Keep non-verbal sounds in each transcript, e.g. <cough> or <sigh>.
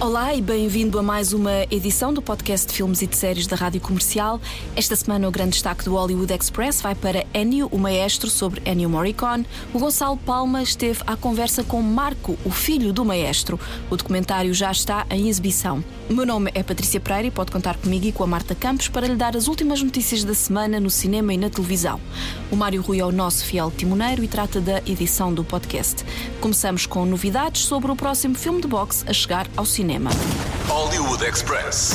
Olá e bem-vindo a mais uma edição do podcast de filmes e de séries da Rádio Comercial. Esta semana o grande destaque do Hollywood Express vai para Ennio, o maestro, sobre Ennio Morricone. O Gonçalo Palma esteve à conversa com Marco, o filho do maestro. O documentário já está em exibição. Meu nome é Patrícia Pereira e pode contar comigo e com a Marta Campos para lhe dar as últimas notícias da semana no cinema e na televisão. O Mário Rui é o nosso fiel timoneiro e trata da edição do podcast. Começamos com novidades sobre o próximo filme de boxe a chegar ao cinema cinema. Hollywood Express.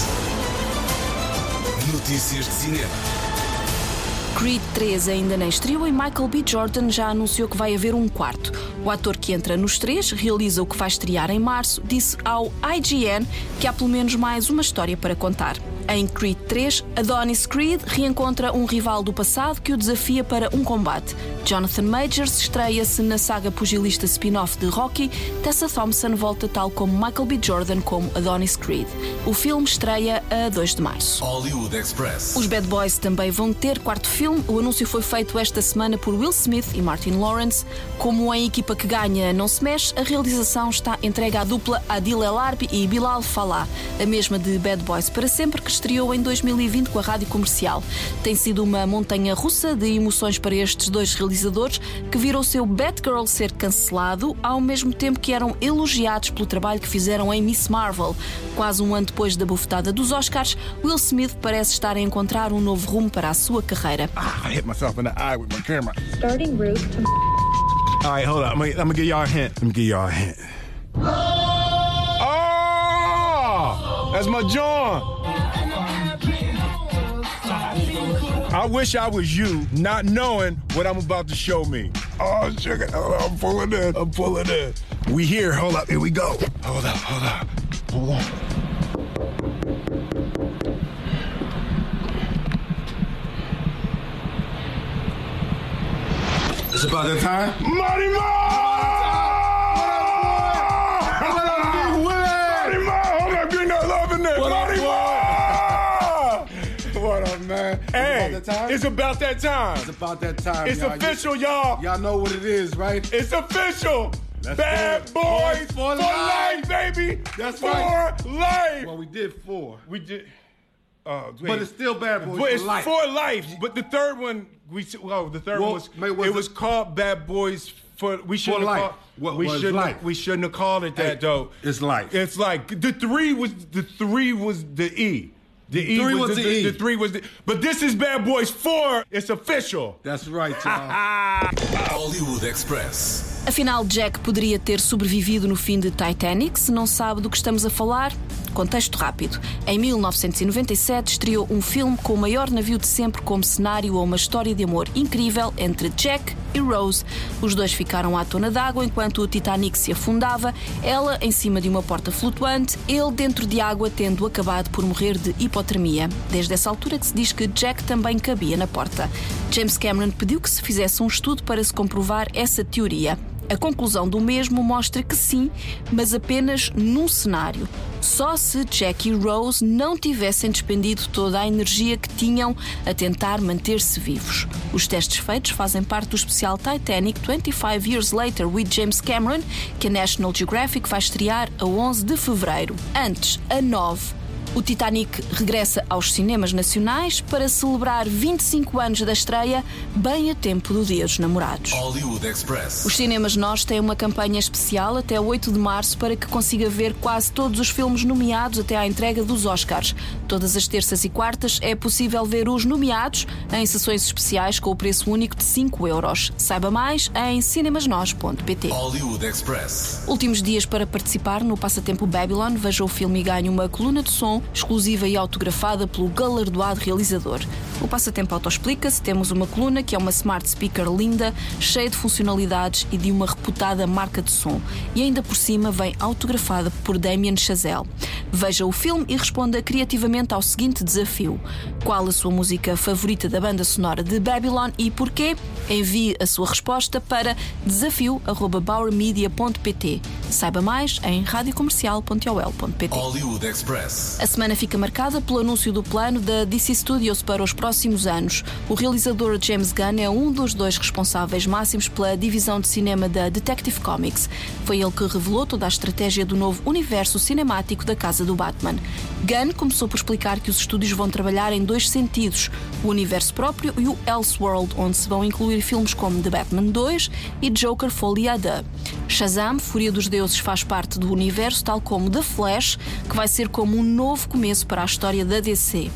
Notícias de cinema. Creed 3 ainda nem estreou e Michael B. Jordan já anunciou que vai haver um quarto. O ator que entra nos três realiza o que vai estrear em março, disse ao IGN que há pelo menos mais uma história para contar. Em Creed 3, Adonis Creed reencontra um rival do passado que o desafia para um combate. Jonathan Majors estreia-se na saga pugilista spin-off de Rocky. Tessa Thompson volta tal como Michael B. Jordan como Adonis Creed. O filme estreia a 2 de março. Hollywood Express. Os Bad Boys também vão ter quarto filme. O anúncio foi feito esta semana por Will Smith e Martin Lawrence. Como a equipa que ganha não se mexe, a realização está entregue à dupla Adil El Arbi e Bilal Falah, a mesma de Bad Boys para sempre que estreou em 2020 com a rádio comercial. Tem sido uma montanha russa de emoções para estes dois realizadores que viram o seu Batgirl ser cancelado ao mesmo tempo que eram elogiados pelo trabalho que fizeram em Miss Marvel. Quase um ano depois da bufetada dos Oscars, Will Smith parece estar a encontrar um novo rumo para a sua carreira. Ah, I hit myself in the eye with my camera. Starting route to All right, hold on. I'm gonna, I'm gonna give y'all a hint. Let me give y'all a hint. Oh, that's my John. I wish I was you, not knowing what I'm about to show me. Oh, sugar. On, I'm pulling in. I'm pulling in. We here. Hold up. Here we go. Hold up. Hold up. Hold on. It's about that time. Money What up, boy? Money Hold up, getting that love in there. What up, Money boy? Hey, it's about that time. it's about that time. It's about that time. It's y'all. official, y'all. Y'all know what it is, right? It's official. Let's Bad boys Boys for, for life. life. baby. That's for right. life. Well, we did four, we did. Uh, but it's still bad boys but for it's life. for life. But the third one, we well, the third Well, one was mate, was it it- was called Bad Boys for. We shouldn't have life. called. What we shouldn't. life? We shouldn't have called it that Hey, though. it's life. It's like the three was the three was the E. The E Three was the E. The three was the. But this is Bad Boys Four. It's official. That's right, y'all. <laughs> Hollywood Express. Afinal, Jack poderia ter sobrevivido no fim de Titanic. Se não sabe do que estamos a falar, contexto rápido. Em 1997 estreou um filme com o maior navio de sempre como cenário a uma história de amor incrível entre Jack e Rose. Os dois ficaram à tona d'água enquanto o Titanic se afundava, ela em cima de uma porta flutuante, ele dentro de água tendo acabado por morrer de hipotermia. Desde essa altura que se diz que Jack também cabia na porta. James Cameron pediu que se fizesse um estudo para se comprovar essa teoria. A conclusão do mesmo mostra que sim, mas apenas num cenário. Só se Jack e Rose não tivessem despendido toda a energia que tinham a tentar manter-se vivos. Os testes feitos fazem parte do especial Titanic 25 Years Later with James Cameron, que a National Geographic vai estrear a 11 de fevereiro. Antes, a 9 o Titanic regressa aos cinemas nacionais para celebrar 25 anos da estreia, bem a tempo do Dia dos Namorados. Hollywood Express. Os cinemas nós têm uma campanha especial até 8 de março para que consiga ver quase todos os filmes nomeados até à entrega dos Oscars. Todas as terças e quartas é possível ver os nomeados em sessões especiais com o preço único de 5 euros. Saiba mais em cinemasnós.pt. Hollywood Express. Últimos dias para participar no Passatempo Babylon, veja o filme e ganhe uma coluna de som exclusiva e autografada pelo galardoado realizador. O Passatempo autoexplica-se, temos uma coluna que é uma smart speaker linda, cheia de funcionalidades e de uma reputada marca de som. E ainda por cima vem autografada por Damien Chazelle. Veja o filme e responda criativamente ao seguinte desafio: Qual a sua música favorita da banda sonora de Babylon e porquê? Envie a sua resposta para desafio.bauermedia.pt. Saiba mais em radiocomercial.ol.pt. Hollywood Express. A semana fica marcada pelo anúncio do plano da DC Studios para os próximos anos. O realizador James Gunn é um dos dois responsáveis máximos pela divisão de cinema da Detective Comics. Foi ele que revelou toda a estratégia do novo universo cinemático da casa do Batman. Gunn começou por explicar que os estúdios vão trabalhar em dois sentidos: o universo próprio e o Elseworld, onde se vão incluir filmes como The Batman 2 e Joker Deux. Shazam, Fúria dos Deuses, faz parte do universo, tal como The Flash, que vai ser como um novo começo para a história da DC.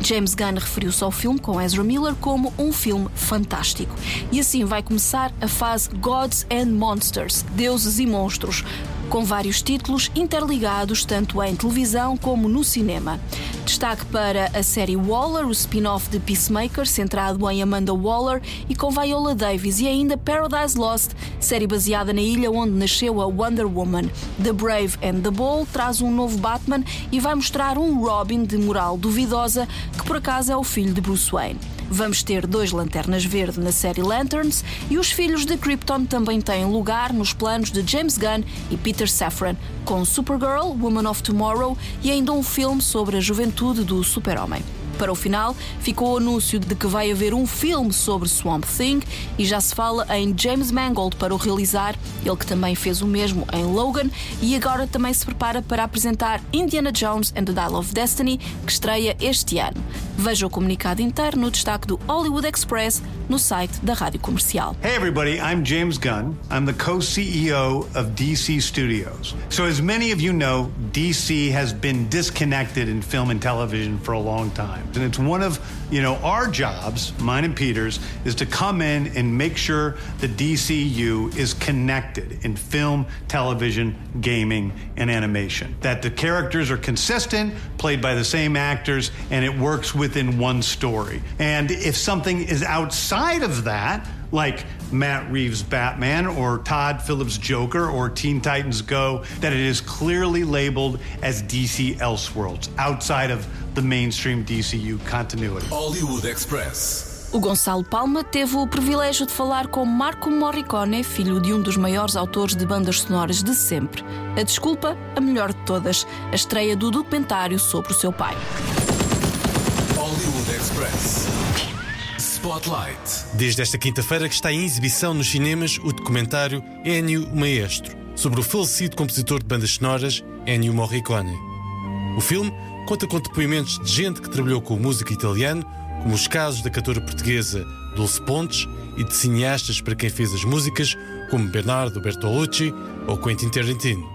James Gunn referiu-se ao filme com Ezra Miller como um filme fantástico. E assim vai começar a fase Gods and Monsters Deuses e Monstros com vários títulos interligados tanto em televisão como no cinema. Destaque para a série Waller, o spin-off de Peacemaker, centrado em Amanda Waller e com Viola Davis, e ainda Paradise Lost, série baseada na ilha onde nasceu a Wonder Woman. The Brave and the Bold traz um novo Batman e vai mostrar um Robin de moral duvidosa, que por acaso é o filho de Bruce Wayne. Vamos ter dois Lanternas Verde na série Lanterns e os Filhos de Krypton também têm lugar nos planos de James Gunn e Peter Safran, com Supergirl, Woman of Tomorrow e ainda um filme sobre a juventude do Super-Homem. Para o final, ficou o anúncio de que vai haver um filme sobre Swamp Thing e já se fala em James Mangold para o realizar, ele que também fez o mesmo em Logan e agora também se prepara para apresentar Indiana Jones and the Dial of Destiny, que estreia este ano. Veja o comunicado inteiro no destaque do Hollywood Express no site da Rádio Comercial. Hey, everybody, I'm James Gunn. I'm the co CEO of DC Studios. So, as many of you know, DC has been disconnected in film and television for a long time. And it's one of, you know, our jobs, mine and Peter's, is to come in and make sure the DCU is connected in film, television, gaming, and animation. That the characters are consistent, played by the same actors, and it works within one story. And if something is outside of that, like Matt Reeves' Batman or Todd Phillips' Joker or Teen Titans Go, that it is clearly labeled as DC Elseworlds, outside of the mainstream DCU continuity. Hollywood Express. O Gonçalo Palma teve o privilégio de falar com Marco Morricone, filho de um dos maiores autores de bandas sonoras de sempre. A desculpa, a melhor de todas, a estreia do documentário sobre o seu pai. Hollywood Express. Spotlight. Desde esta quinta-feira que está em exibição nos cinemas o documentário Ennio Maestro, sobre o falecido compositor de bandas sonoras Ennio Morricone. O filme conta com depoimentos de gente que trabalhou com o músico italiano, como os casos da cantora portuguesa Dulce Pontes e de cineastas para quem fez as músicas, como Bernardo Bertolucci ou Quentin Tarantino.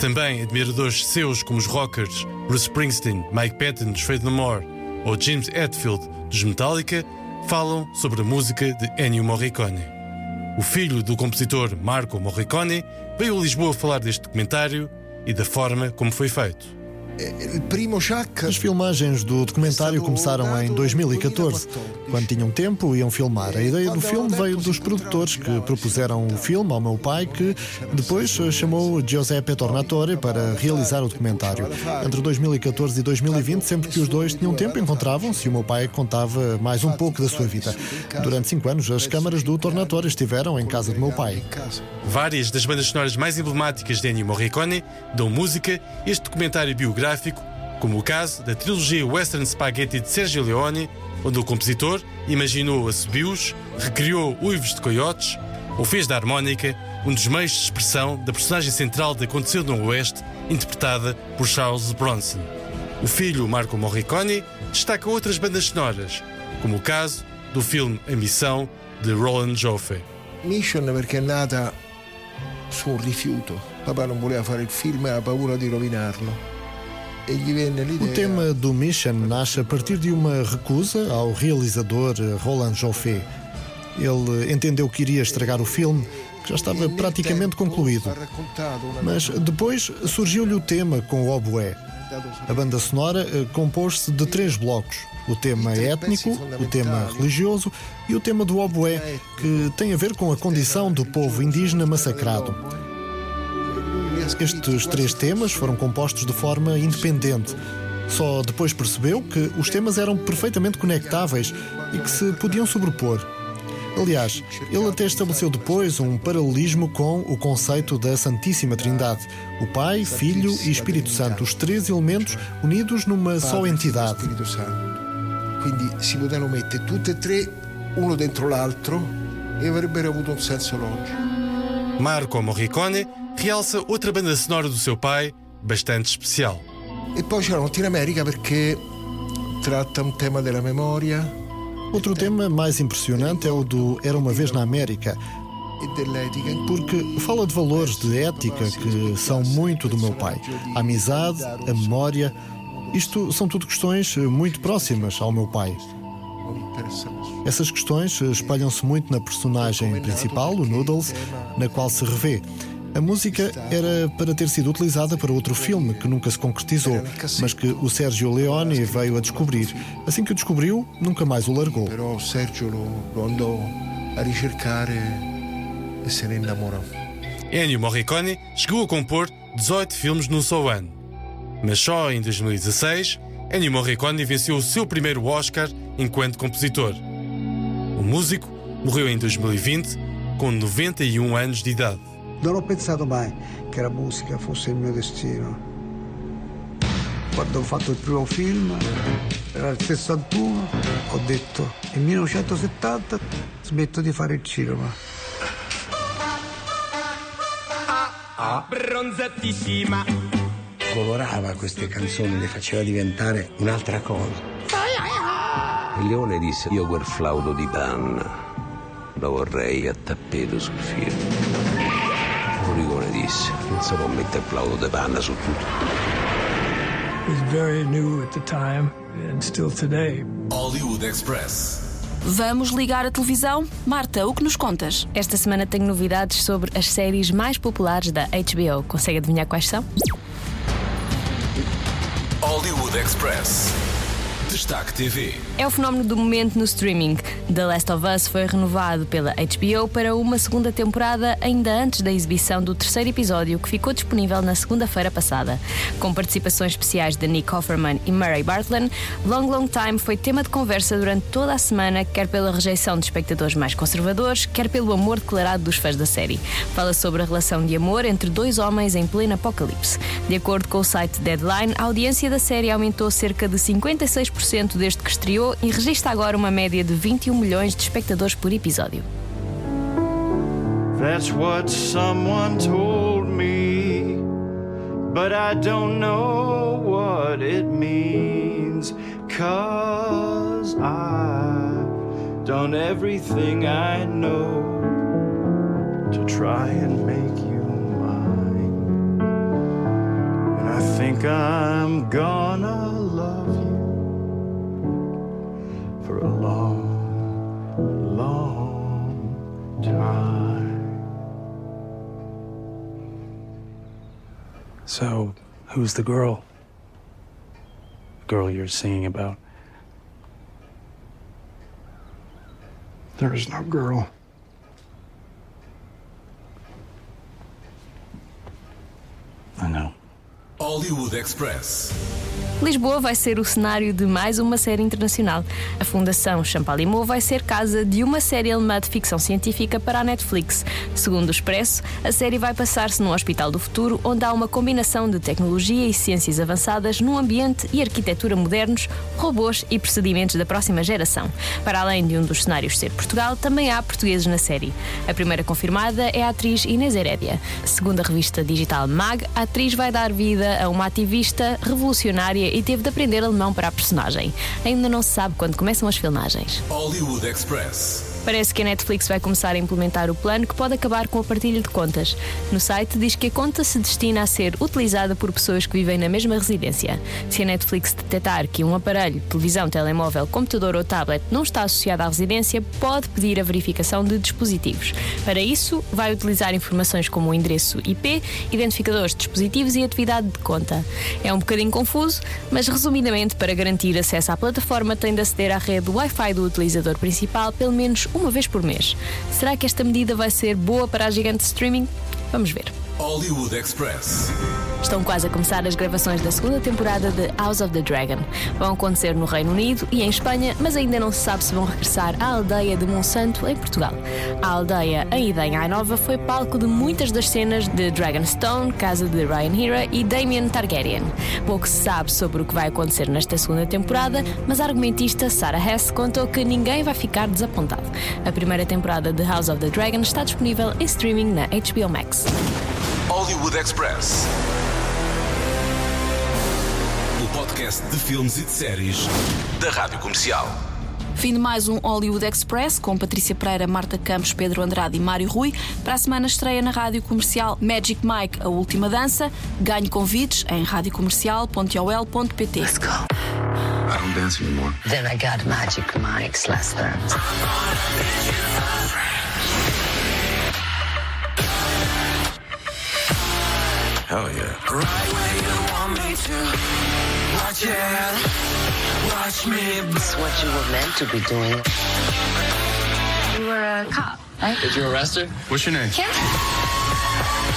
Também admiradores seus como os rockers Bruce Springsteen, Mike Patton dos Faith No More ou James Hetfield dos Metallica falam sobre a música de Ennio Morricone. O filho do compositor Marco Morricone veio a Lisboa falar deste documentário e da forma como foi feito. As filmagens do documentário começaram em 2014. Quando tinham tempo, iam filmar. A ideia do filme veio dos produtores que propuseram o filme ao meu pai, que depois chamou Giuseppe Tornatore para realizar o documentário. Entre 2014 e 2020, sempre que os dois tinham tempo, encontravam-se e o meu pai contava mais um pouco da sua vida. Durante cinco anos, as câmaras do Tornatore estiveram em casa do meu pai. Várias das bandas sonoras mais emblemáticas de Ennio Morricone dão música este documentário biográfico, como o caso da trilogia Western Spaghetti de Sergio Leone, onde o compositor imaginou assobios, recriou uivos de coiotes ou fez da harmónica um dos meios de expressão da personagem central de Aconteceu no Oeste, interpretada por Charles Bronson. O filho Marco Morricone destaca outras bandas sonoras, como o caso do filme A Missão de Roland Joffe. Mission perché è nata su un rifiuto. Papà non voleva fare il film e aveva paura di rovinarlo. Venne O tema do Mission nasce a partir de uma recusa ao realizador Roland Joffé. Ele entendeu que iria estragar o filme, que já estava praticamente concluído. Mas depois surgiu-lhe o tema com o oboé. A banda sonora eh, compôs-se de três blocos: o tema étnico, o tema religioso e o tema do oboé, que tem a ver com a condição do povo indígena massacrado. Estes três temas foram compostos de forma independente. Só depois percebeu que os temas eram perfeitamente conectáveis e que se podiam sobrepor. Aliás, ele até estabeleceu depois um paralelismo com o conceito da Santíssima Trindade: o Pai, Filho e Espírito Santo, os três elementos unidos numa só entidade. Quindi si potevano mettere tutte e tre uno dentro l'altro e avrebbero avuto un senso logico. Marco Morricone realça outra banda sonora do seu pai, bastante especial. E poi c'era Notte in America perché tratta un tema della memoria Outro tema mais impressionante é o do Era uma vez na América, porque fala de valores de ética que são muito do meu pai. A amizade, a memória. Isto são tudo questões muito próximas ao meu pai. Essas questões espalham-se muito na personagem principal, o Noodles, na qual se revê. A música era para ter sido utilizada para outro filme que nunca se concretizou, mas que o Sergio Leone veio a descobrir. Assim que o descobriu, nunca mais o largou. Però Sergio lo, lo andò a ricercare e se ne innamorò. Ennio Morricone chegou a compor 18 filmes num só ano. Mas só em 2016, Ennio Morricone venceu o seu primeiro Oscar enquanto compositor. O músico morreu em 2020 com 91 anos de idade. Non ho pensato mai che la musica fosse il mio destino. Quando ho fatto il primo film, era il 61, ho detto nel 1970 smetto di fare il cinema. bronzatissima. Colorava queste canzoni, le faceva diventare un'altra cosa. Il leone disse: Io quel flauto di panna lo vorrei a tappeto sul film. Panna su tutto. Very new at the time and still today. Hollywood Express. Vamos ligar a televisão? Marta, o que nos contas? Esta semana tenho novidades sobre as séries mais populares da HBO. Consegue adivinhar quais são? Hollywood Express. Destaque TV. É o fenómeno do momento no streaming. The Last of Us foi renovado pela HBO para uma segunda temporada ainda antes da exibição do terceiro episódio, que ficou disponível na segunda-feira passada. Com participações especiais de Nick Offerman e Murray Bartlett, Long Long Time foi tema de conversa durante toda a semana, quer pela rejeição de espectadores mais conservadores, quer pelo amor declarado dos fãs da série. Fala sobre a relação de amor entre dois homens em pleno apocalipse. De acordo com o site Deadline, a audiência da série aumentou cerca de 56% desde que estreou e registra agora uma média de 21 milhões de espectadores por episódio. That's what someone told me, but I don't know what it means. Cause I've done everything I know to try and make you mine. And I think I'm gonna for a long, long time. So, who's the girl? The Girl you're singing about? There is no girl. I know. Hollywood Express. Lisboa vai ser o cenário de mais uma série internacional. A Fundação Champalimau vai ser casa de uma série alemã de ficção científica para a Netflix. Segundo o Expresso, a série vai passar-se num hospital do futuro onde há uma combinação de tecnologia e ciências avançadas num ambiente e arquitetura modernos, robôs e procedimentos da próxima geração. Para além de um dos cenários ser Portugal, também há portugueses na série. A primeira confirmada é a atriz Inês Herédia. Segundo a revista digital Mag, a atriz vai dar vida a uma ativista revolucionária e teve de aprender alemão para a personagem. Ainda não se sabe quando começam as filmagens. Hollywood Express. Parece que a Netflix vai começar a implementar o plano que pode acabar com a partilha de contas. No site diz que a conta se destina a ser utilizada por pessoas que vivem na mesma residência. Se a Netflix detectar que um aparelho, televisão, telemóvel, computador ou tablet não está associado à residência, pode pedir a verificação de dispositivos. Para isso, vai utilizar informações como o endereço IP, identificadores de dispositivos e atividade de conta. É um bocadinho confuso, mas resumidamente, para garantir acesso à plataforma, tem de aceder à rede Wi-Fi do utilizador principal pelo menos uma vez por mês. Será que esta medida vai ser boa para a gigante streaming? Vamos ver. Hollywood Express. Estão quase a começar as gravações da segunda temporada de House of the Dragon. Vão acontecer no Reino Unido e em Espanha, mas ainda não se sabe se vão regressar à aldeia de Monsanto, em Portugal. A aldeia em Idenha Nova foi palco de muitas das cenas de Dragonstone, casa de Rhaenyra e Daemon Targaryen. Pouco se sabe sobre o que vai acontecer nesta segunda temporada, mas a argumentista Sarah Hess contou que ninguém vai ficar desapontado. A primeira temporada de House of the Dragon está disponível em streaming na HBO Max. Hollywood Express. O podcast de filmes e de séries da Rádio Comercial. Fim de mais um Hollywood Express com Patrícia Pereira, Marta Campos, Pedro Andrade e Mário Rui. Para a semana estreia na rádio comercial Magic Mike, a última dança. Ganhe convites em radiocomercial.ol.pt. Let's go. I don't dance anymore. Then I got Magic Mike's last dance. Hell yeah. Right where you want me to. Watch it. Watch me. It's what you were meant to be doing. You were a cop, right? Did you arrest her? What's your name? Kim?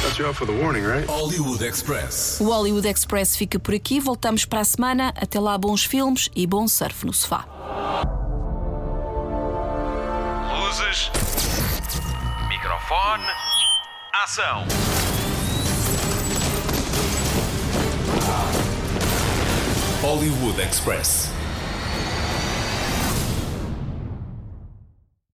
Got you out for the warning, right? Hollywood Express. O Hollywood Express fica por aqui. Voltamos para a semana. Até lá, bons filmes e bom surf no sofá. Luzes. Microfone. Ação. Hollywood Express.